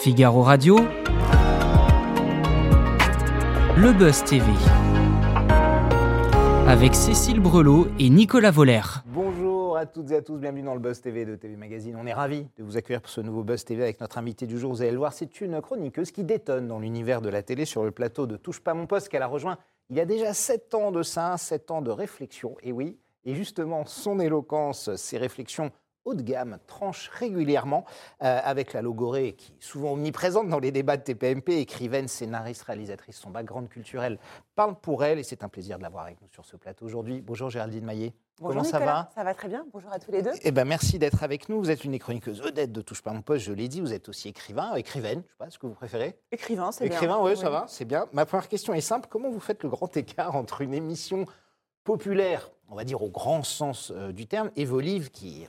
Figaro Radio, Le Buzz TV, avec Cécile Brelot et Nicolas Voller. Bonjour à toutes et à tous, bienvenue dans le Buzz TV de TV Magazine. On est ravis de vous accueillir pour ce nouveau Buzz TV avec notre invité du jour. Vous allez le voir, c'est une chroniqueuse qui détonne dans l'univers de la télé sur le plateau de Touche pas mon poste qu'elle a rejoint il y a déjà 7 ans de ça, 7 ans de réflexion. Et oui, et justement, son éloquence, ses réflexions haut de gamme tranchent régulièrement euh, avec la logorée qui est souvent omniprésente dans les débats de TPMP, écrivaine, scénariste, réalisatrice. Son background culturel parle pour elle et c'est un plaisir de l'avoir avec nous sur ce plateau aujourd'hui. Bonjour Géraldine Maillet. Bonjour Comment ça va? Ça va très bien. Bonjour à tous les deux. eh ben, merci d'être avec nous. Vous êtes une chroniqueuse vedette de Touche pas mon poste, je l'ai dit. Vous êtes aussi écrivain, écrivaine, je ne sais pas ce que vous préférez. Écrivain, c'est bien. Écrivain, oui, ça va, c'est bien. Ma première question est simple. Comment vous faites le grand écart entre une émission populaire, on va dire au grand sens euh, du terme, et vos livres qui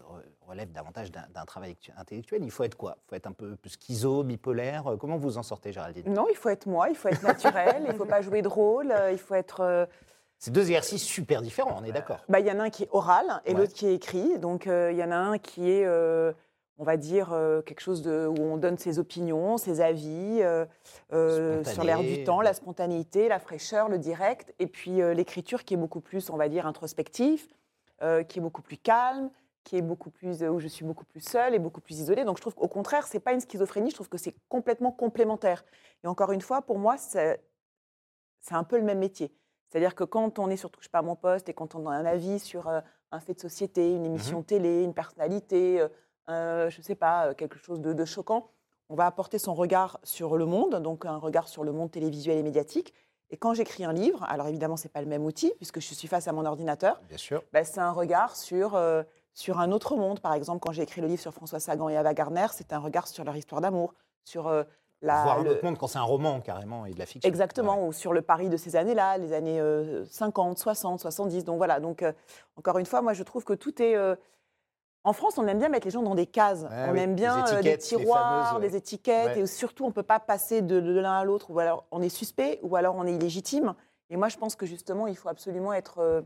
relèvent davantage d'un travail intellectuel Il faut être quoi? Il faut être un peu schizo, bipolaire? Euh, Comment vous en sortez, Géraldine? Non, il faut être moi, il faut être naturel, il ne faut pas jouer de rôle, euh, il faut être. euh, C'est deux exercices super différents, on est d'accord bah, Il y en a un qui est oral et Ouais. l'autre qui est écrit. Donc euh, il y en a un qui est, euh, on va dire, euh, quelque chose de, où on donne ses opinions, ses avis sur l'air du temps, la spontanéité, la fraîcheur, le direct. Et puis l'écriture qui est beaucoup plus, on va dire, introspective, qui est beaucoup plus calme, qui est beaucoup plus, euh, où je suis beaucoup plus seule et beaucoup plus isolée. Donc je trouve qu'au contraire, c'est pas une schizophrénie, je trouve que c'est complètement complémentaire. Et encore une fois, pour moi, c'est un peu le même métier. C'est-à-dire que quand on est sur Touche pas à mon poste et quand on a un avis sur euh, un fait de société, une émission télé, une personnalité, euh, je ne sais pas, quelque chose de, de choquant, on va apporter son regard sur le monde, donc un regard sur le monde télévisuel et médiatique. Et quand j'écris un livre, alors évidemment, ce n'est pas le même outil, puisque je suis face à mon ordinateur, Bien sûr. bah, c'est un regard sur, euh, sur un autre monde. Par exemple, quand j'ai écrit le livre sur François Sagan et Ava Gardner, c'est un regard sur leur histoire d'amour, sur euh, la, Voir un le- autre monde quand c'est un roman, carrément, et de la fiction. Exactement, Ouais. ou sur le Paris de ces années-là, les années euh, 50, 60, 70. Donc voilà, donc euh, encore une fois, moi je trouve que tout est... euh, En France, on aime bien mettre les gens dans des cases. Ouais, on oui, aime bien euh, des tiroirs, fameuses, ouais. des étiquettes, Ouais. et surtout on ne peut pas passer de, de l'un à l'autre, ou alors on est suspect, ou alors on est illégitime. Et moi je pense que justement, il faut absolument être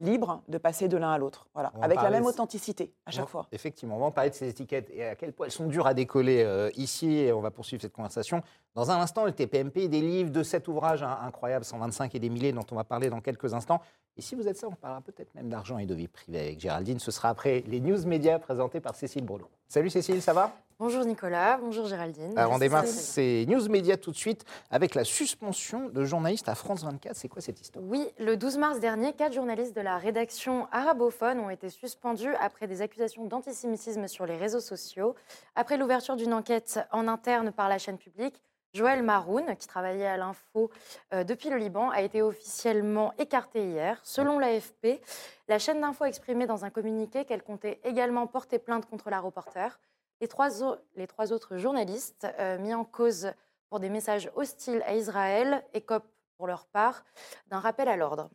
libre de passer de l'un à l'autre, voilà, On avec la même authenticité à chaque fois. Effectivement, on va en parler de ces étiquettes et à quel point elles sont dures à décoller euh, ici. Et on va poursuivre cette conversation. Dans un instant, le TPMP, des livres de cet ouvrage hein, incroyable, 125 et des milliers, dont on va parler dans quelques instants. Et si vous êtes ça, on parlera peut-être même d'argent et de vie privée avec Géraldine. Ce sera après les news médias présentés par Cécile Brelot. Salut Cécile, ça va? Bonjour Nicolas, bonjour Géraldine. Alors on démarre ces news médias tout de suite avec la suspension de journalistes à France 24. C'est quoi cette histoire? Oui, le 12 mars dernier, quatre journalistes de la rédaction arabophone ont été suspendus après des accusations d'antisémitisme sur les réseaux sociaux. Après l'ouverture d'une enquête en interne par la chaîne publique, Joël Maroun, qui travaillait à l'info euh, depuis le Liban, a été officiellement écarté hier. Selon l'AFP, la chaîne d'info a exprimé dans un communiqué qu'elle comptait également porter plainte contre la reporter. Les trois, autres journalistes euh, mis en cause pour des messages hostiles à Israël écopent pour leur part d'un rappel à l'ordre.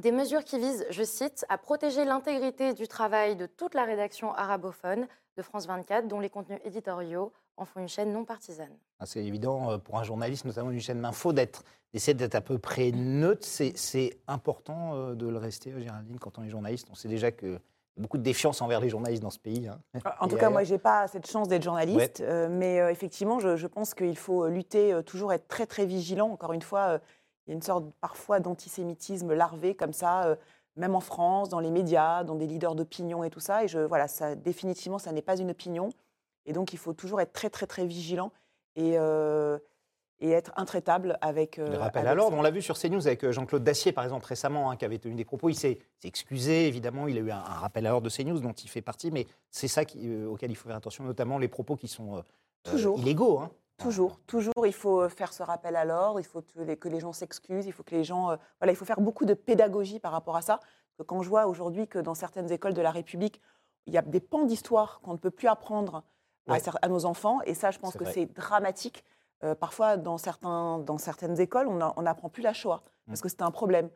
Des mesures qui visent, je cite, à protéger l'intégrité du travail de toute la rédaction arabophone de France 24, dont les contenus éditoriaux en font une chaîne non partisane. Ah, C'est évident euh, pour un journaliste, notamment d'une chaîne d'info, d'être, d'essayer d'être à peu près neutre. C'est, important euh, de le rester, Géraldine, quand on est journaliste. On sait déjà a beaucoup de défiance envers les journalistes dans ce pays. hein. En tout Et cas, moi, ailleurs. j'ai pas cette chance d'être journaliste, euh, mais euh, effectivement, je, je pense qu'il faut lutter, euh, toujours être très très vigilant. Encore une fois, il y a une sorte parfois d'antisémitisme larvé comme ça, même en France, dans les médias, dans des leaders d'opinion et tout ça. Et je, voilà, ça, définitivement, ça n'est pas une opinion. Et donc, il faut toujours être très très très vigilant et, euh, et être intraitable avec. euh, Le rappel à l'ordre, on l'a vu sur CNews avec euh, Jean-Claude Dacier, par exemple, récemment, hein, qui avait tenu des propos. Il s'est, excusé, évidemment, il a eu un, un rappel à l'ordre de CNews dont il fait partie, mais c'est ça qui- euh, auquel il faut faire attention, notamment les propos qui sont euh, Toujours. illégaux. hein. Toujours, toujours, il faut faire ce rappel à l'ordre, il faut que les, gens s'excusent, il faut que les gens, euh, voilà, il faut faire beaucoup de pédagogie par rapport à ça. Quand je vois aujourd'hui que dans certaines écoles de la République, il y a des pans d'histoire qu'on ne peut plus apprendre à, Ouais. cer- à nos enfants, et ça, je pense que c'est dramatique. Euh, parfois, dans, certains, dans certaines écoles, on n'apprend plus la Shoah, parce Mm. que c'est un problème.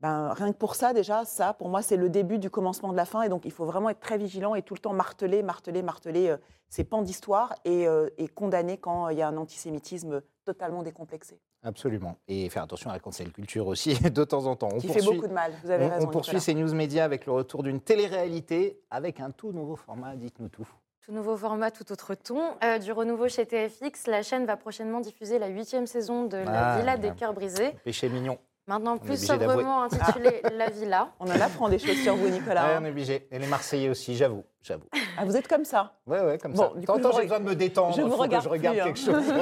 Ben, rien que pour ça, déjà, ça, pour moi, c'est le début du commencement de la fin. Et donc, il faut vraiment être très vigilant et tout le temps marteler, marteler, marteler euh, ces pans d'histoire et, euh, et condamner quand il y a un antisémitisme totalement décomplexé. Absolument. Et faire attention à la cancel culture aussi, de temps en temps. On qui fait beaucoup de mal. Vous avez on, raison. on poursuit ces news médias avec le retour d'une télé-réalité avec un tout nouveau format, dites-nous tout. Tout nouveau format, tout autre ton. Euh, du renouveau chez TFX, la chaîne va prochainement diffuser la huitième saison de La Ah, Villa des cœurs brisés. Péché mignon. Maintenant plus sobrement intitulée La Villa. On en apprend des choses sur vous, Nicolas. Ouais, hein. on est obligé. Et les Marseillais aussi, j'avoue. J'avoue. Ah, vous êtes comme ça. Ouais, ouais, comme Bon, ça. du coup, je j'ai besoin de me détendre. je vous faut que regarde je regarde plus, hein. quelque chose.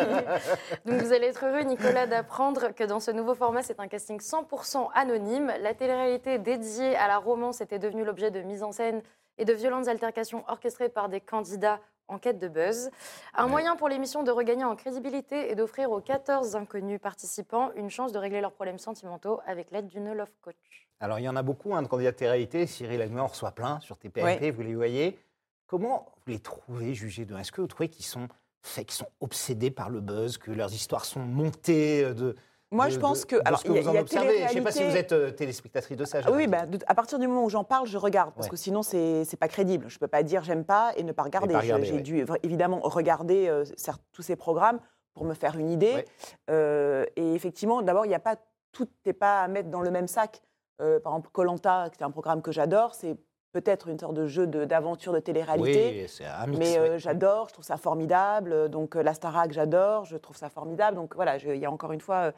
Donc vous allez être heureux, Nicolas, d'apprendre que dans ce nouveau format, c'est un casting 100% anonyme. La télé-réalité dédiée à la romance était devenue l'objet de mise en scène et de violentes altercations orchestrées par des candidats en quête de buzz. Un Ouais. moyen pour l'émission de regagner en crédibilité et d'offrir aux 14 inconnus participants une chance de régler leurs problèmes sentimentaux avec l'aide d'une love coach. Alors, il y en a beaucoup hein, de candidats de télé-réalité. Cyril Hanouna en reçoit plein sur TPMP, vous les voyez. Comment vous les trouvez jugés de Est-ce que vous trouvez qu'ils sont faits, qu'ils sont obsédés par le buzz, que leurs histoires sont montées euh, de. Moi, de- je pense de- que. de Alors, ce que il y y a observez. Je ne sais pas si vous êtes euh, téléspectatrice de ça. Ah oui, bah, de- à partir du moment où j'en parle, je regarde, parce Ouais. que sinon, c'est c'est pas crédible. Je peux pas dire j'aime pas et ne pas regarder. regarder, J'ai ouais. dû évidemment regarder euh, tous ces programmes pour me faire une idée. Ouais. Euh, et effectivement, d'abord, il n'y a pas tout n'est pas à mettre dans le même sac. Par exemple, Colanta, qui est un programme que j'adore, c'est peut-être une sorte de jeu de- d'aventure de, télé-réalité. Oui, c'est un mix. Mais euh, j'adore, je trouve ça formidable. Donc euh, la Starac, j'adore, je trouve ça formidable. Donc voilà, il y a encore une fois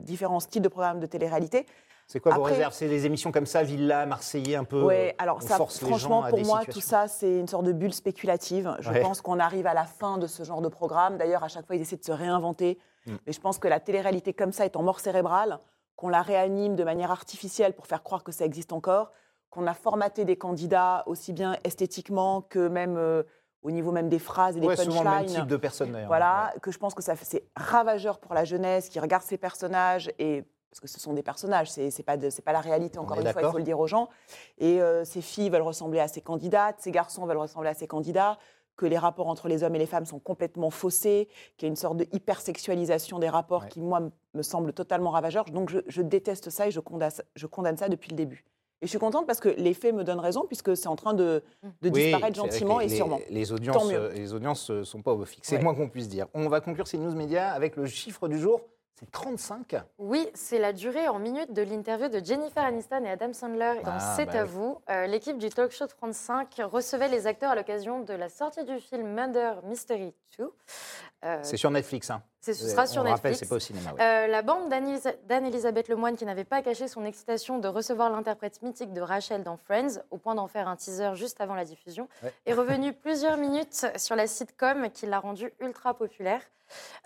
différents styles de programmes de télé-réalité. C'est quoi vos après- réserves? C'est des émissions comme ça, Villa, Marseillais, un peu. Ouais, euh, alors ça, franchement, pour moi, situations. tout ça, c'est une sorte de bulle spéculative. Je Ouais. pense qu'on arrive à la fin de ce genre de programme. D'ailleurs, à chaque fois, ils essaient de se réinventer. Mm. Et je pense que la télé-réalité comme ça est en mort cérébrale, qu'on la réanime de manière artificielle pour faire croire que ça existe encore, qu'on a formaté des candidats aussi bien esthétiquement que même euh, au niveau même des phrases et des Ouais, souvent le même punchlines. type de. Voilà, que je pense que ça c'est ravageur pour la jeunesse qui regarde ces personnages et parce que ce sont des personnages, c'est c'est pas de- pas la réalité encore une fois, il faut le dire aux gens. Et euh, ces filles veulent ressembler à ces candidates, ces garçons veulent ressembler à ces candidats, que les rapports entre les hommes et les femmes sont complètement faussés, qu'il y a une sorte de hypersexualisation des rapports Ouais. qui moi me semble totalement ravageur. Donc je, je déteste ça et je condamne, je condamne ça depuis le début. Et je suis contente parce que les faits me donnent raison puisque c'est en train de, de Oui, disparaître gentiment les- et sûrement. Les audiences, mieux. euh, les audiences ne sont pas au fixe. C'est Ouais. le moins qu'on puisse dire. On va conclure ces news médias avec le chiffre du jour. C'est 35. Oui, c'est la durée en minutes de l'interview de Jennifer Aniston et Adam Sandler dans Ah, C'est bah à oui. vous. Euh, L'équipe du talk show de 35 recevait les acteurs à l'occasion de la sortie du film Murder Mystery 2. Euh, C'est sur Netflix. Hein. Ce sera sur On le rappelle, Netflix. c'est pas au cinéma. ouais. Euh, la bande d'Anne-Elisa- d'Anne-Elisabeth Lemoine, qui n'avait pas caché son excitation de recevoir l'interprète mythique de Rachel dans Friends, au point d'en faire un teaser juste avant la diffusion, Ouais. est revenue plusieurs minutes sur la sitcom qui l'a rendue ultra populaire.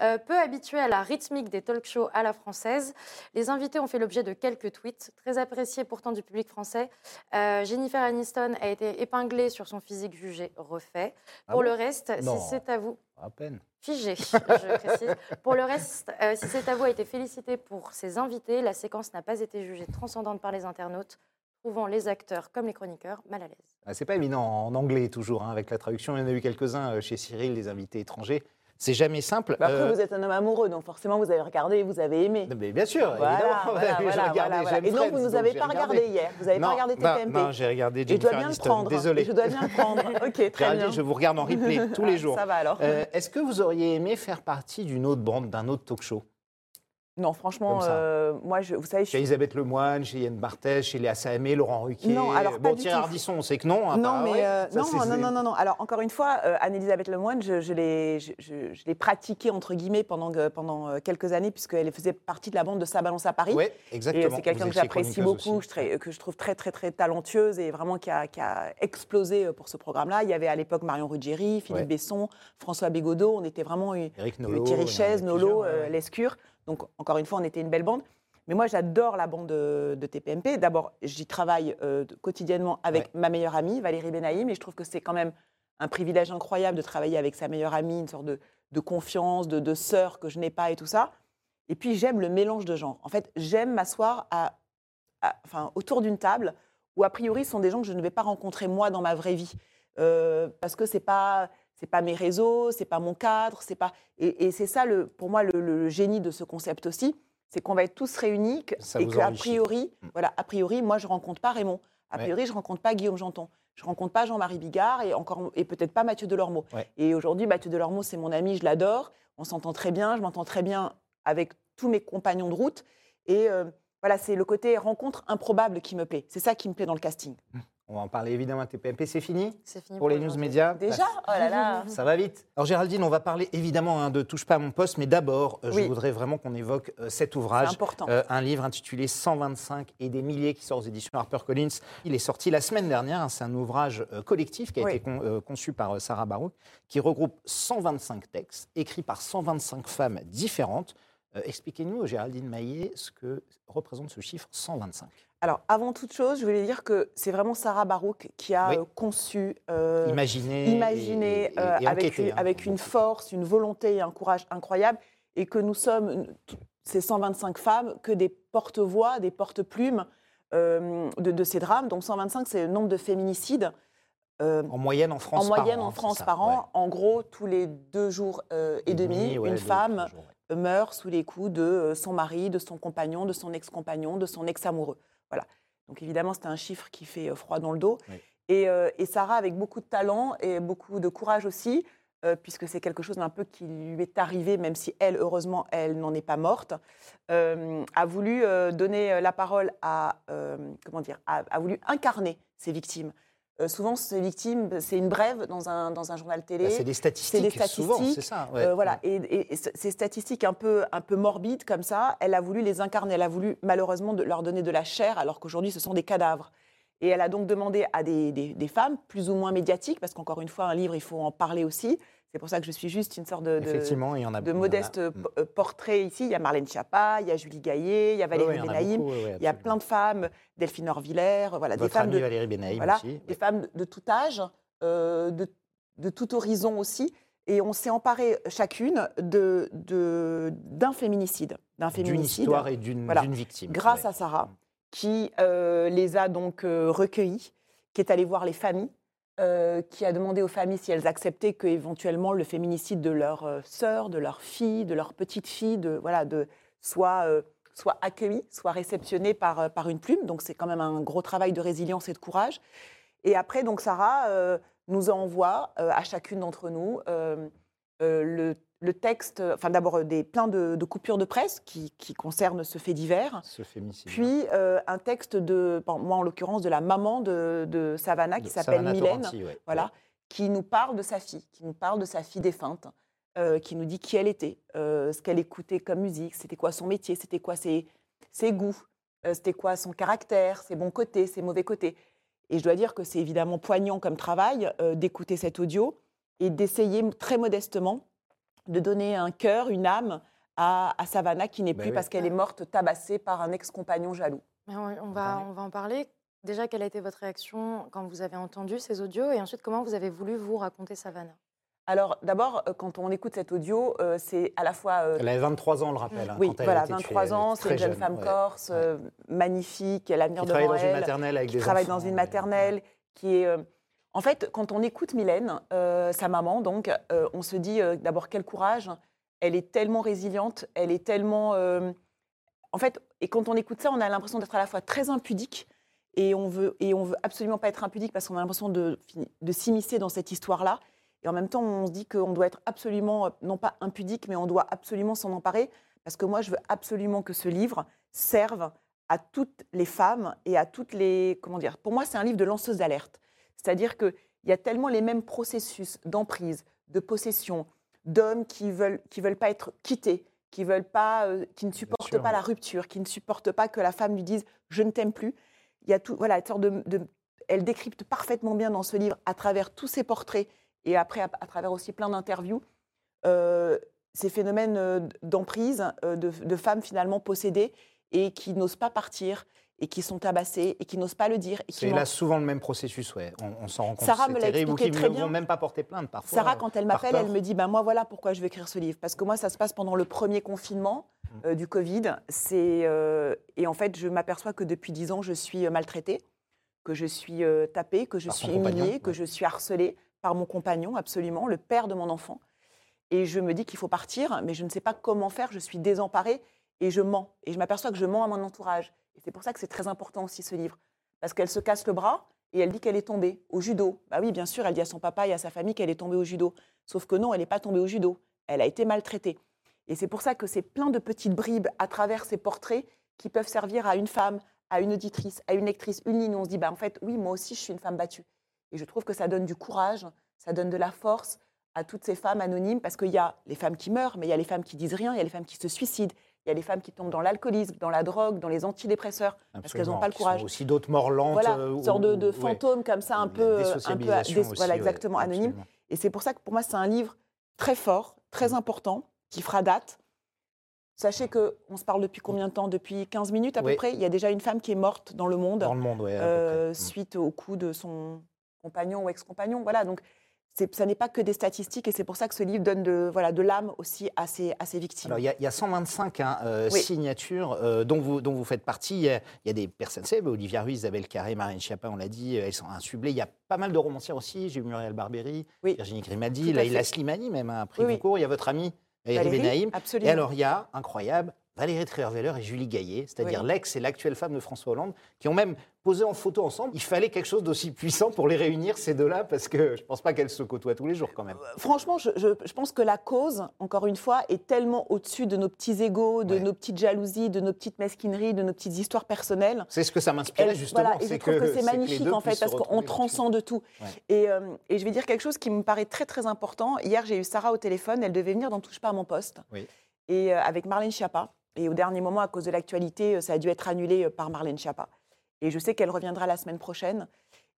Euh, peu habituée à la rythmique des talk shows à la française, les invités ont fait l'objet de quelques tweets, très appréciés pourtant du public français. Euh, Jennifer Aniston a été épinglée sur son physique jugé refait. Ah Pour bon? le reste, Non. si c'est à vous, À peine. figé, je précise. Pour le reste, euh, si cet avou a été félicité pour ses invités, la séquence n'a pas été jugée transcendante par les internautes, trouvant les acteurs comme les chroniqueurs mal à l'aise. Ah, C'est pas évident en anglais toujours, hein, avec la traduction. Il y en a eu quelques-uns euh, chez Cyril, des invités étrangers. C'est jamais simple. Bah, après, Euh, vous êtes un homme amoureux, donc forcément, vous avez regardé et vous avez aimé. mais bien sûr, Voilà, évidemment. voilà, voilà, Et non, vous nous donc avez pas regardé hier. Vous n'avez pas Non, regardé bah, TPMP. Non, j'ai regardé Et je Jennifer dois bien le prendre. Désolé. Je dois bien le prendre. Ok, très bien. Je vous regarde en replay tous les jours. Ça va alors. Euh, Est-ce que vous auriez aimé faire partie d'une autre bande, d'un autre talk show? Non, franchement, euh, moi, je, vous savez, je Chez suis Elisabeth Lemoine, chez Yann Barthès, chez Léa Laurent Ruquier. Non, alors, bon, du Thierry tout. Ardisson, on sait que non. hein, non, bah, mais ouais, euh, ça, non, c'est- non, c'est- non, non, non. Alors encore une fois, euh, Anne-Elisabeth Lemoine, je, je l'ai, je, je- je l'ai pratiquée entre guillemets pendant euh, quelques années puisqu'elle faisait partie de la bande de Ça balance à Paris. Et exactement. euh, c'est quelqu'un que j'apprécie beaucoup, très- que je trouve très, très, très talentueuse et vraiment qui a, qui a explosé pour ce programme-là. Il y avait à l'époque Marion Ruggieri, Philippe Ouais. Besson, François Bégodeau. On était vraiment Eric Nolot. Thierry Chaise, Nolo. Lescure. Donc, encore une fois, on était une belle bande. Mais moi, j'adore la bande de, de TPMP. D'abord, j'y travaille euh, quotidiennement avec Ouais. ma meilleure amie, Valérie Benaïm, et je trouve que c'est quand même un privilège incroyable de travailler avec sa meilleure amie, une sorte de, de confiance, de, de sœur que je n'ai pas et tout ça. Et puis, j'aime le mélange de genres. En fait, j'aime m'asseoir à, à- enfin, autour d'une table où, a priori, ce sont des gens que je ne vais pas rencontrer moi dans ma vraie vie. Euh, parce que c'est pas c'est pas mes réseaux, c'est pas mon cadre, c'est pas et, et c'est ça le pour moi le, le génie de ce concept aussi, c'est qu'on va être tous réunis que- et qu'a enrichit. priori Mm. voilà a priori moi je rencontre pas Raymond, a Ouais. priori je rencontre pas Guillaume Janton, je rencontre pas Jean-Marie Bigard et encore et peut-être pas Mathieu Delormeau. Ouais. Et aujourd'hui Mathieu Delormeau c'est mon ami, je l'adore, on s'entend très bien, je m'entends très bien avec tous mes compagnons de route et euh, voilà, c'est le côté rencontre improbable qui me plaît. C'est ça qui me plaît dans le casting. On va en parler évidemment à TPMP. C'est fini C'est fini pour les news médias Déjà Oh là là Ça va vite. Alors Géraldine, on va parler évidemment hein, de Touche pas à mon poste, mais d'abord, euh, je voudrais vraiment qu'on évoque euh, cet C'est ouvrage. important. Euh, un livre intitulé 125 et des milliers qui sort aux éditions HarperCollins. Il est sorti la semaine dernière. hein, C'est un ouvrage collectif qui a Oui. été con- conçu par Sarah Barouk, qui regroupe 125 textes écrits par 125 femmes différentes. Euh, Expliquez-nous, Géraldine Maillet, ce que représente ce chiffre 125. Alors, avant toute chose, je voulais dire que c'est vraiment Sarah Barouk qui a Oui. conçu, euh, imaginé et- et- euh, et avec, une, hein, avec une beaucoup. force, une volonté et un courage incroyable, et que nous sommes, ces 125 femmes, que des porte-voix, des porte-plumes euh, de, de ces drames. Donc 125, c'est le nombre de féminicides euh, En moyenne en France en par moyenne an, en France ça, par ouais. an. En gros, tous les deux jours et, demi, ouais, une femme trois jours, ouais. Meurt sous les coups de euh, son mari, de son compagnon, de son ex-compagnon, de son ex-amoureux. Voilà. Donc évidemment, c'est un chiffre qui fait euh, froid dans le dos. Oui. Et, euh, et Sarah, avec beaucoup de talent et beaucoup de courage aussi, euh, puisque c'est quelque chose d'un peu qui lui est arrivé, même si elle, heureusement, elle n'en est pas morte, euh, a voulu donner la parole à, comment dire, a, a voulu incarner ces victimes. Euh, souvent, ces victimes, c'est une brève dans un, dans un journal télé. Bah, c'est des statistiques, souvent, statistiques, c'est ça. ouais. Euh, voilà, et, et- et c- ces statistiques un peu, un peu morbides comme ça, elle a voulu les incarner, elle a voulu malheureusement de leur donner de la chair, alors qu'aujourd'hui ce sont des cadavres. Et elle a donc demandé à des, des- des femmes, plus ou moins médiatiques, parce qu'encore une fois, un livre, il faut en parler aussi. C'est pour ça que je suis juste une sorte de, de- Effectivement, il y en a de il y en a. modeste Mm. euh, portrait ici. Il y a Marlène Schiappa, il y a Julie Gaillet, il y a Valérie a Benaïm, beaucoup, il y a plein de femmes, Delphine Orvillers, voilà, des femmes de, Valérie Benaïm voilà, aussi. des femmes de tout âge, euh, de, de tout horizon aussi. Et on s'est emparé chacune de- de- d'un féminicide. D'un D'une histoire et d'une Voilà. victime. grâce ouais. à Sarah, qui euh, les a donc euh, recueillis, qui est allée voir les familles, euh, qui a demandé aux familles si elles acceptaient que éventuellement le féminicide de leur euh, sœur, de leur fille, de leur petite fille, de, voilà, de, soit, soit accueilli, soit réceptionné par, par une plume. Donc c'est quand même un gros travail de résilience et de courage. Et après, donc Sarah nous envoie à chacune d'entre nous le, le texte, enfin d'abord euh, des plein de, de coupures de presse qui, qui concernent ce fait divers. Ce féminicide. Puis euh, un texte de, bon, moi en l'occurrence, de la maman de, de Savannah qui s'appelle Mylène, ouais. voilà, qui nous parle de sa fille, qui nous parle de sa fille défunte, euh, qui nous dit qui elle était, euh, ce qu'elle écoutait comme musique, c'était quoi son métier, c'était quoi ses, ses goûts, euh, c'était quoi son caractère, ses bons côtés, ses mauvais côtés. Et je dois dire que c'est évidemment poignant comme travail euh, d'écouter cet audio et d'essayer très modestement de donner un cœur, une âme à, à Savannah qui n'est Ben plus oui. parce qu'elle est morte tabassée par un ex-compagnon jaloux. Mais on, on va, on va en parler. Déjà, quelle a été votre réaction quand vous avez entendu ces audios Et ensuite, comment vous avez voulu vous raconter Savannah? Alors d'abord, euh, quand on écoute cet audio, euh, c'est à la fois... euh, Elle avait 23 ans, on le rappelle. hein, oui, quand elle a voilà, été tuée, 23 elle ans, c'est une jeune femme ouais. corse, ouais. euh, magnifique, elle a l'avenir Qui travaille devant dans une elle, maternelle avec qui des travaille enfants, dans une ouais. maternelle, qui est... En fait, quand on écoute Mylène, euh, sa maman, donc, euh, on se dit euh, d'abord quel courage, elle est tellement résiliente, elle est tellement... En fait, et quand on écoute ça, on a l'impression d'être à la fois très impudique, et on veut, et on veut absolument pas être impudique parce qu'on a l'impression de, de s'immiscer dans cette histoire-là. Et en même temps, on se dit qu'on doit être absolument, non pas impudique, mais on doit absolument s'en emparer. Parce que moi, je veux absolument que ce livre serve à toutes les femmes et à toutes les. Comment dire Pour moi, c'est un livre de lanceuse d'alerte. C'est-à-dire qu'il y a tellement les mêmes processus d'emprise, de possession, d'hommes qui veulent, qui veulent pas être quittés, qui veulent pas, euh, qui ne supportent sûr, pas ouais. la rupture, qui ne supportent pas que la femme lui dise je ne t'aime plus. Il y a tout, voilà, une sorte de, de- elle décrypte parfaitement bien dans ce livre, à travers tous ses portraits et après à, à travers aussi plein d'interviews, euh, ces phénomènes euh, d'emprise de, de femmes finalement possédées et qui n'osent pas partir et qui sont tabassées et qui n'osent pas le dire. C'est là souvent le même processus, ouais. On, on s'en rend compte. Sarah me l'a expliqué très bien. même pas porter plainte parfois. Sarah, quand elle m'appelle, elle me dit ben moi voilà pourquoi je veux écrire ce livre. Parce que moi, ça se passe pendant le premier confinement Mm. euh, du Covid. C'est euh, et en fait, je m'aperçois que depuis dix ans, je suis euh, maltraitée, que je suis euh, tapée, que je Par suis humiliée, que je suis harcelée par mon compagnon, absolument, le père de mon enfant. Et je me dis qu'il faut partir, mais je ne sais pas comment faire. Je suis désemparée et je mens. Et je m'aperçois que je mens à mon entourage. Et c'est pour ça que c'est très important aussi ce livre, parce qu'elle se casse le bras et elle dit qu'elle est tombée au judo. Bah oui, bien sûr, elle dit à son papa et à sa famille qu'elle est tombée au judo. Sauf que non, elle n'est pas tombée au judo. Elle a été maltraitée. Et c'est pour ça que c'est plein de petites bribes à travers ces portraits qui peuvent servir à une femme, à une auditrice, à une lectrice, une ligne, on se dit, bah, en fait, oui, moi aussi, je suis une femme battue. Et je trouve que ça donne du courage, ça donne de la force à toutes ces femmes anonymes, parce qu'il y a les femmes qui meurent, mais il y a les femmes qui disent rien, il y a les femmes qui se suicident, il y a les femmes qui tombent dans l'alcoolisme, dans la drogue, dans les antidépresseurs, parce qu'elles n'ont pas le qui sont courage. aussi d'autres morts lentes. Voilà, euh, une sorte de, de ouais. fantômes comme ça, un peu, euh, un peu désociabilisation des- aussi, voilà, ouais, exactement, anonyme. Et c'est pour ça que pour moi, c'est un livre très fort, très important, qui fera date. Sachez qu'on se parle depuis combien de temps? Depuis 15 minutes à Oui. peu près? Il y a déjà une femme qui est morte dans le monde Dans le monde, ouais. à peu euh. Mm. suite au coup de son compagnon ou ex-compagnon. Voilà, donc ça n'est pas que des statistiques et c'est pour ça que ce livre donne de voilà de l'âme aussi à ces, à ces victimes. Alors, il y, a- il y a 125 hein, euh, Oui. signatures euh, dont, vous, dont vous faites partie. Il y, a, il y a des personnes célèbres, Olivia Ruiz, Isabelle Carré, Marine Schiappa, on l'a dit, euh, elles sont insublées. Il y a pas mal de romancières aussi. J'ai eu Muriel Barbery, Oui. Virginie Grimaldi, fait. Slimani, même un prix Oui, oui. Goncourt. Il y a votre amie Valérie Benaïm. absolument. Et alors, il y a, incroyable, Valérie Trierweiler et Julie Gaillet, c'est-à-dire Oui. l'ex et l'actuelle femme de François Hollande, qui ont même posé en photo ensemble. Il fallait quelque chose d'aussi puissant pour les réunir, ces deux-là, parce que je ne pense pas qu'elles se côtoient tous les jours quand même. Franchement, je, je- je pense que la cause, encore une fois, est tellement au-dessus de nos petits égaux, de Ouais. nos petites jalousies, de nos petites mesquineries, de nos petites histoires personnelles. C'est ce que ça m'inspirait justement. voilà, et je trouve que, c'est magnifique en fait, parce qu'on transcende tout. Ouais. Et, euh, et je vais dire quelque chose qui me paraît très très important. Hier, j'ai eu Sarah au téléphone, elle devait venir dans Touche pas à mon poste, Oui. et euh, avec Marlène Schiappa. Et au dernier moment, à cause de l'actualité, euh, ça a dû être annulé euh, par Marlène Schiappa. Et je sais qu'elle reviendra la semaine prochaine.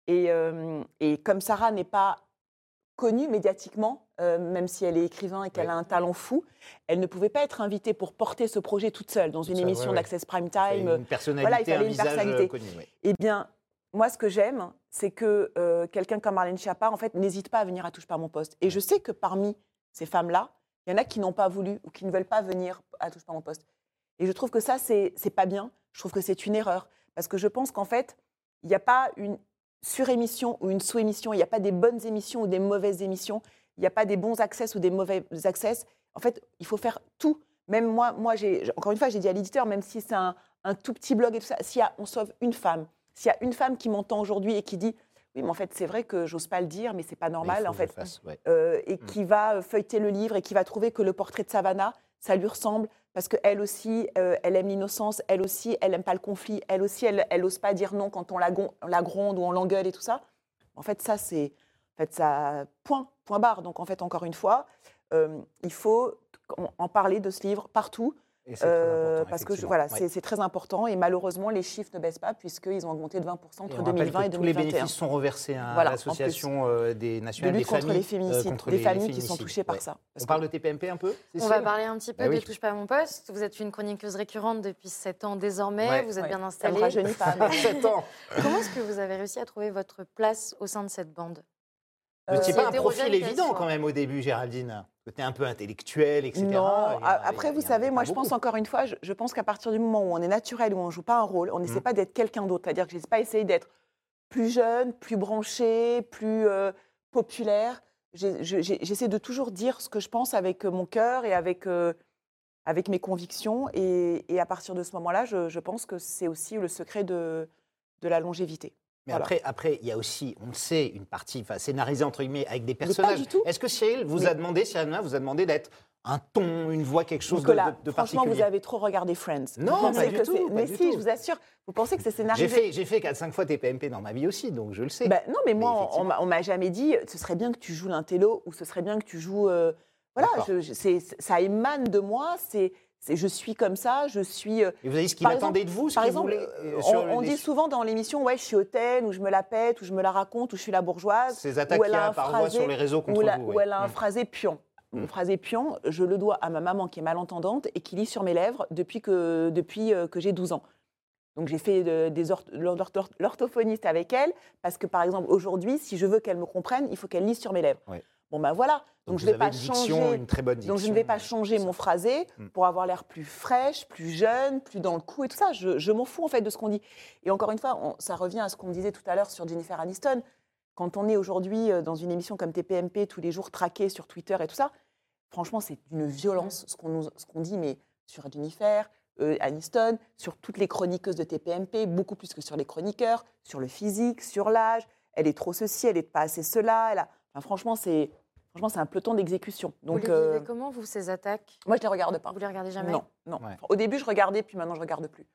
Et, euh, et comme Sarah n'est pas connue médiatiquement, euh, même si elle est écrivain et qu'elle a un talent fou, elle ne pouvait pas être invitée pour porter ce projet toute seule dans une émission ouais, ouais. d'Access Prime Time. Une personnalité, voilà, il fallait un une personnalité. connu. Eh bien, moi, ce que j'aime, c'est que euh, quelqu'un comme Marlène Schiappa, en fait, n'hésite pas à venir à Touche pas à mon poste. Et je sais que parmi ces femmes-là, il y en a qui n'ont pas voulu ou qui ne veulent pas venir à Touche pas à mon poste. Et je trouve que ça, c'est pas bien. Je trouve que c'est une erreur. Parce que je pense qu'en fait, il n'y a pas une surémission ou une sous-émission. Il n'y a pas des bonnes émissions ou des mauvaises émissions. Il n'y a pas des bons accès ou des mauvais accès. En fait, il faut faire tout. Même moi, moi encore une fois, j'ai dit à l'éditeur, même si c'est un, un tout petit blog et tout ça, a, on sauve une femme, s'il y a une femme qui m'entend aujourd'hui et qui dit, oui, mais en fait, c'est vrai que j'ose pas le dire, mais c'est pas normal, en fait, fasse, ouais. euh, et Mm. qui va euh, feuilleter le livre et qui va trouver que le portrait de Savannah, ça lui ressemble parce qu'elle aussi, euh, elle aime l'innocence, elle aussi, elle aime pas le conflit, elle aussi, elle, elle ose pas dire non quand on la, gronde ou on l'engueule et tout ça. En fait, ça, c'est fait, ça, point, point barre. Donc, en fait, encore une fois, euh, il faut en parler de ce livre partout. Et euh, important, parce que je- voilà, Ouais. c'est très important et malheureusement les chiffres ne baissent pas puisqu'ils ont augmenté de 20% Et entre on rappelle 2020 et que tous les 2021. bénéfices sont reversés à Voilà, l'association euh, des de nationales lutte des contre familles, les euh, féminicides, contre des les familles qui sont touchées par ça. On que- parle de TPMP un peu On va parler un petit peu Bah oui. de Touche pas à mon poste. Vous êtes une chroniqueuse récurrente depuis 7 ans désormais. Ouais. Vous êtes Ouais, bien Ça me installée. pas. mais- 7 ans Comment est-ce que vous avez réussi à trouver votre place au sein de cette bande? Vous n'étiez pas un profil évident quand même au début, Géraldine. Étais un peu intellectuel, etc. Non, après, vous savez, moi, je pense encore une fois, je, je pense qu'à partir du moment où on est naturel, où on ne joue pas un rôle, on n'essaie Mm. pas d'être quelqu'un d'autre. C'est-à-dire que je n'ai pas essayé d'être plus jeune, plus branché, plus euh, populaire. J'essaie de toujours dire ce que je pense avec euh, mon cœur et avec, euh, avec mes convictions. Et, et à partir de ce moment-là, je, je pense que c'est aussi le secret de, de la longévité. Mais Voilà. après, après, il y a aussi, on le sait, une partie enfin, scénarisée entre guillemets avec des personnages. Est-ce que Cyril vous Mais- a demandé, Cyril Hanouna vous a demandé d'être un ton, une voix, quelque chose de- Nicolas, de, de franchement, particulier? vous avez trop regardé Friends. Non, pas du que tout, pas Mais du si, tout. je vous assure, vous pensez que c'est scénarisé fait, j'ai fait 4-5 fois TPMP dans ma vie aussi, donc je le sais. Ben, non, mais moi, Mais on- on m'a- jamais dit ce serait bien que tu joues l'intello ou ce serait bien que tu joues. euh, voilà, je- ça émane de moi. C'est- je suis comme ça. Je suis. euh, Et vous avez dit ce qu'il attendait de vous, ce par exemple, voulait, euh, sur on, dit souvent dans l'émission, ouais, je suis hautaine, ou je me la pète, ou je me la raconte, ou je suis la bourgeoise, ces attaques qu'il y a par voie sur les réseaux ou, contre la- où elle a un Mm. phrasé pion. Mm. Une phrasé pion, je le dois à ma maman qui est malentendante et qui lit sur mes lèvres depuis que, depuis, euh, que j'ai 12 ans. Donc j'ai fait de- des l'orthophoniste avec elle parce que par exemple aujourd'hui, si je veux qu'elle me comprenne, il faut qu'elle lise sur mes lèvres. Ouais. Bon ben voilà. Donc, Donc, je vais pas diction, changer. une très bonne diction. Donc je ne vais pas changer mon phrasé Mm. pour avoir l'air plus fraîche, plus jeune, plus dans le coup et tout ça. Je, je m'en fous en fait de ce qu'on dit. Et encore une fois, on- ça revient à ce qu'on disait tout à l'heure sur Jennifer Aniston. Quand on est aujourd'hui euh, dans une émission comme TPMP, tous les jours traqués sur Twitter et tout ça, franchement, c'est une violence ce qu'on nous- ce qu'on dit, mais sur Jennifer, euh, Aniston, sur toutes les chroniqueuses de TPMP, beaucoup plus que sur les chroniqueurs, sur le physique, sur l'âge. Elle est trop ceci, elle n'est pas assez cela. Elle a... enfin, franchement, c'est franchement, c'est un peloton d'exécution. Vous les euh, vivez comment, vous, ces attaques? Moi, je ne les regarde pas. Vous les regardez jamais? Non, non. Ouais. Au début, je regardais, puis maintenant, je regarde plus.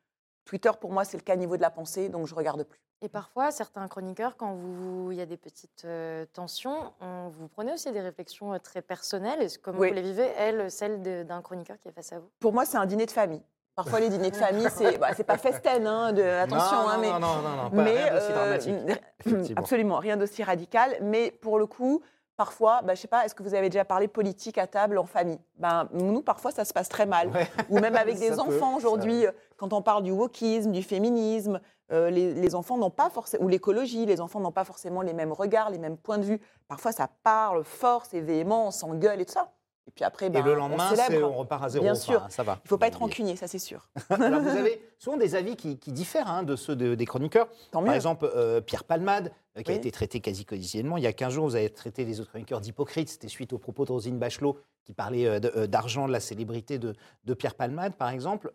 Twitter, pour moi, c'est le cas niveau de la pensée, donc je regarde plus. Et parfois, certains chroniqueurs, quand vous, il y a des petites euh, tensions, on- vous prenez aussi des réflexions euh, très personnelles. Est-ce comment Oui. vous les vivez, elle, celle de- d'un chroniqueur qui est face à vous? Pour moi, c'est un dîner de famille. Parfois, les dîners de famille, c'est bah, pas festen, hein, de, attention, non, hein, non, mais non, non, non, pas, mais rien d'aussi euh, dramatique. absolument rien d'aussi radical. Mais pour le coup, parfois, bah, je sais pas, est-ce que vous avez déjà parlé politique à table en famille? Ben, Nous, parfois, ça se passe très mal. Ouais. Ou même avec des enfants aujourd'hui, euh, quand on parle du wokisme, du féminisme, euh, les, les enfants n'ont pas forcément, ou l'écologie, les enfants n'ont pas forcément les mêmes regards, les mêmes points de vue. Parfois, ça parle fort, c'est véhément, on s'engueule et tout ça. Et puis après, Et ben, le on lendemain, on repart à zéro. Bien enfin, sûr. ça va. Il ne faut pas être rancunier, ça c'est sûr. Alors, vous avez souvent des avis qui, qui diffèrent hein, de ceux de- des chroniqueurs. Tant mieux. Par exemple, euh, Pierre Palmade, euh, qui a été traité quasi quotidiennement. Il y a 15 jours, vous avez traité les autres chroniqueurs d'hypocrites. C'était suite aux propos de Rosine Bachelot, qui parlait euh, d'argent, de la célébrité de, de Pierre Palmade, par exemple.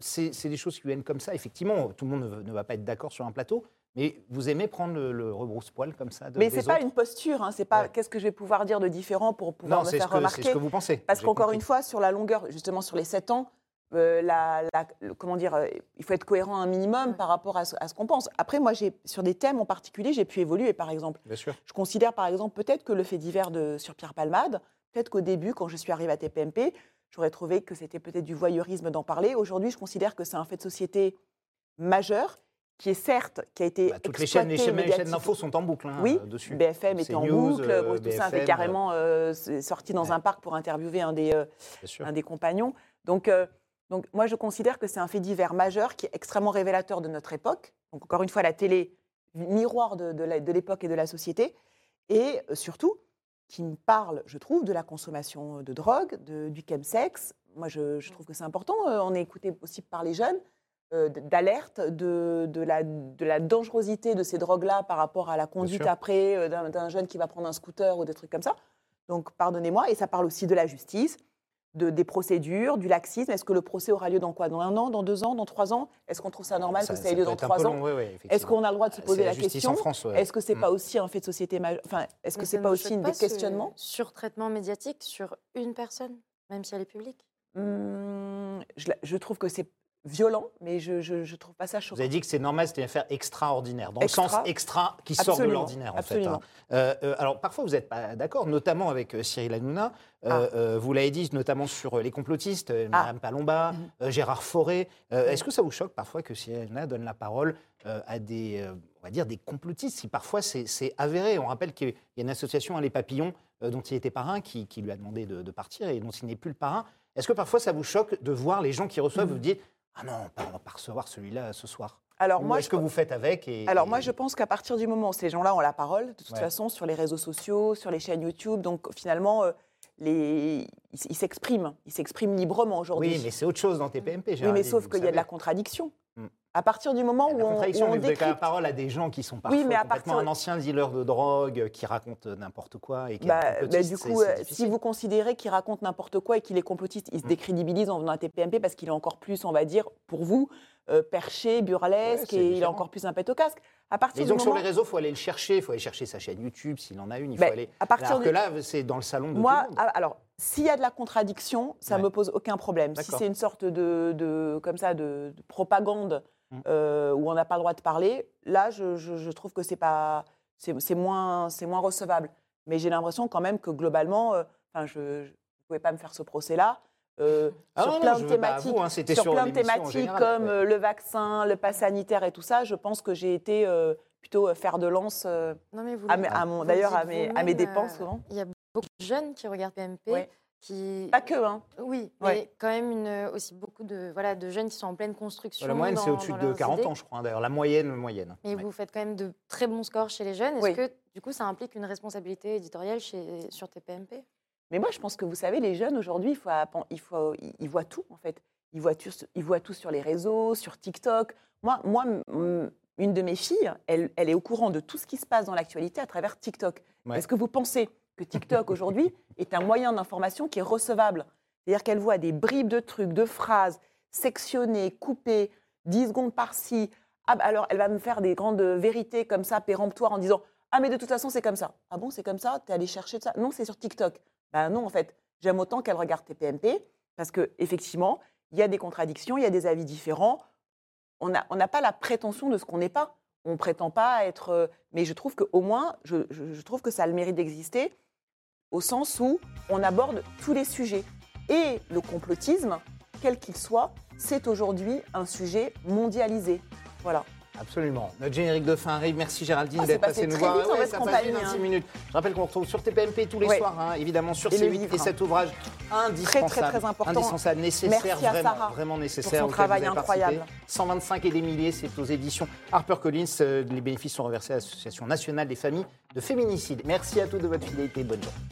C'est des choses qui viennent comme ça. Effectivement, tout le monde ne va pas être d'accord sur un plateau. Mais vous aimez prendre le, le rebrousse-poil comme ça de, Mais des c'est pas autres une posture, hein, c'est pas Ouais. qu'est-ce que je vais pouvoir dire de différent pour pouvoir Non, me c'est ce, faire que- c'est remarquer. ce que vous pensez. Parce qu'encore une fois, sur la longueur, justement sur les 7 ans, euh, la- la- le- comment dire, euh, il faut être cohérent un minimum Ouais. par rapport à ce, ce qu'on pense. Après, moi, j'ai sur des thèmes en particulier, j'ai pu évoluer. Par exemple, Bien sûr. je considère par exemple peut-être que le fait divers de, sur Pierre Palmade, peut-être qu'au début, quand je suis arrivée à TPMP, j'aurais trouvé que c'était peut-être du voyeurisme d'en parler. Aujourd'hui, je considère que c'est un fait de société majeur qui est certes, qui a été Bah, toutes les chaînes, les chaînes, les chaînes d'infos sont en boucle hein, Oui, euh, dessus. BFM était en boucle, euh, Bruce Toussaint avait BFM, carrément euh, sorti dans ouais. un parc pour interviewer un des, euh, un des compagnons. Donc, euh, donc moi, je considère que c'est un fait divers majeur qui est extrêmement révélateur de notre époque. Donc, encore une fois, la télé, miroir de, de l'époque et de la société. Et euh, surtout, qui me parle, je trouve, de la consommation de drogue, de- du chemsex. Moi, je, je trouve que c'est important. Euh, on est écouté aussi par les jeunes, euh, d'alerte de, de, la, de la dangerosité de ces drogues-là par rapport à la conduite après euh, d'un jeune qui va prendre un scooter ou des trucs comme ça. Donc, pardonnez-moi. Et ça parle aussi de la justice, de, des procédures, du laxisme. Est-ce que le procès aura lieu dans quoi? Dans un an, dans deux ans, dans trois ans? Est-ce qu'on trouve ça normal que ça ait lieu dans trois ans? Est-ce qu'on a le droit de se C'est poser la, question? Ouais. Est-ce que c'est Mm. pas aussi un fait de société majeur Enfin, est-ce que c'est pas aussi pas, des ce questionnements Surtraitement médiatique sur une personne, même si elle est publique? Hum, je, la- je trouve que c'est violent, mais je, je trouve pas ça Vous choquant. avez dit que c'est normal, c'était une affaire extraordinaire, dans Extra. le sens extra qui sort de l'ordinaire en fait. hein. Euh, euh, alors parfois vous n'êtes pas d'accord, notamment avec euh, Cyril Hanouna. Euh, Ah. euh, vous l'avez dit notamment sur les complotistes, Ah. Madame Palomba, Mhm. euh, Gérard Fauré. Mhm. Est-ce que ça vous choque parfois que Cyril Hanouna donne la parole à des, on va dire des complotistes Si parfois c'est avéré? On rappelle qu'il y a une association, hein, les Papillons, dont il était parrain, qui, qui lui a demandé de, de partir et dont il n'est plus le parrain. Est-ce que parfois ça vous choque de voir les gens qui reçoivent Mhm. vous dire ah non, on va pas recevoir celui-là ce soir Alors Ou moi, est-ce je, que vous faites avec et, alors et- moi, je pense qu'à partir du moment où ces gens-là ont la parole, de toute Ouais. façon, sur les réseaux sociaux, sur les chaînes YouTube, donc finalement, euh, les, ils s'expriment, ils s'expriment librement aujourd'hui. Oui, mais c'est autre chose dans tes PMP. Oui, mais sauf qu'il y a de la contradiction. Mm. À partir du moment où la on, où contradiction, on avez quand même la décrypte- parole à des gens qui sont parfois Oui, mais à complètement partir- un ancien dealer de drogue qui raconte n'importe quoi et qui est Bah, un bah, complotiste, du coup, euh, si vous considérez qu'il raconte n'importe quoi et qu'il est complotiste, il se Mm. décrédibilise en venant à TPMP parce qu'il est encore plus, on va dire, pour vous, euh, perché, burlesque Ouais, et il a différent. encore plus un pet au casque. À partir Disons du que sur les réseaux, il faut aller le chercher, il faut aller chercher sa chaîne YouTube s'il en a une, il faut Ben, aller. à partir Alors du- que là, c'est dans le salon de moi, tout le monde. ah, alors, s'il y a de la contradiction, ça Ouais. me pose aucun problème. Si c'est une sorte de, de- comme ça, de, de propagande Mm. euh, où on n'a pas le droit de parler, là, je, je- je trouve que c'est pas, c'est moins, c'est moins recevable. Mais j'ai l'impression quand même que globalement, euh, enfin, je, je vous pouvez pas me faire ce procès-là. Euh, Ah sur non, plein de thématiques, vous, hein, c'était sur, sur plein de l'émission en thématiques général, comme ouais. euh, le vaccin, le pass sanitaire et tout ça, je pense que j'ai été euh, plutôt euh, fer de lance euh, Non, mais vous à le- mes- à mon- vous le d'ailleurs à mes, à mes dépenses euh, souvent. Il y a beaucoup de jeunes qui regardent PMP, Ouais. qui... Pas que, hein. Oui, Ouais. mais quand même une, aussi beaucoup de, voilà, de jeunes qui sont en pleine construction. La moyenne, c'est au-dessus de leurs 40 idées. ans, je crois, hein, d'ailleurs. La moyenne, moyenne. Mais Ouais. vous faites quand même de très bons scores chez les jeunes. Est-ce Oui. que, du coup, ça implique une responsabilité éditoriale chez, sur tes PMP Mais moi, je pense que vous savez, les jeunes aujourd'hui, il faut, il faut, ils voient tout en fait. Ils voient tout, ils voient tout sur les réseaux, sur TikTok. Moi, moi, une de mes filles, elle, elle est au courant de tout ce qui se passe dans l'actualité à travers TikTok. Ouais. Est-ce que vous pensez que TikTok aujourd'hui est un moyen d'information qui est recevable? C'est-à-dire qu'elle voit des bribes de trucs, de phrases sectionnées, coupées, 10 secondes par-ci. Ah, bah alors, elle va me faire des grandes vérités comme ça, péremptoires, en disant Ah, mais de toute façon, c'est comme ça. Ah bon, c'est comme ça? T'es allé chercher de ça? Non, c'est sur TikTok. Ben non, en fait, j'aime autant qu'elle regarde tes PMP, parce que effectivement, il y a des contradictions, il y a des avis différents. on n'a pas la prétention de ce qu'on n'est pas. On prétend pas être. euh, Mais je trouve qu'au moins, je, je- je trouve que ça a le mérite d'exister, au sens où on aborde tous les sujets. Et le complotisme, quel qu'il soit, c'est aujourd'hui un sujet mondialisé. Voilà. Absolument. Notre générique de fin arrive. Merci Géraldine Ah, d'être passée passé nous voir. votre ça passe vite en hein. six minutes. Je rappelle qu'on retrouve sur TPMP tous les Ouais. soirs, hein, évidemment sur C8 livre, et cet ouvrage indispensable, Très, très, très important. indispensable, nécessaire, Merci à vraiment, Sarah vraiment pour nécessaire. son auquel travail incroyable. 125 et des milliers, c'est aux éditions HarperCollins. Euh, Les bénéfices sont reversés à l'Association nationale des familles de féminicides. Merci à tous de votre fidélité. Bonne journée.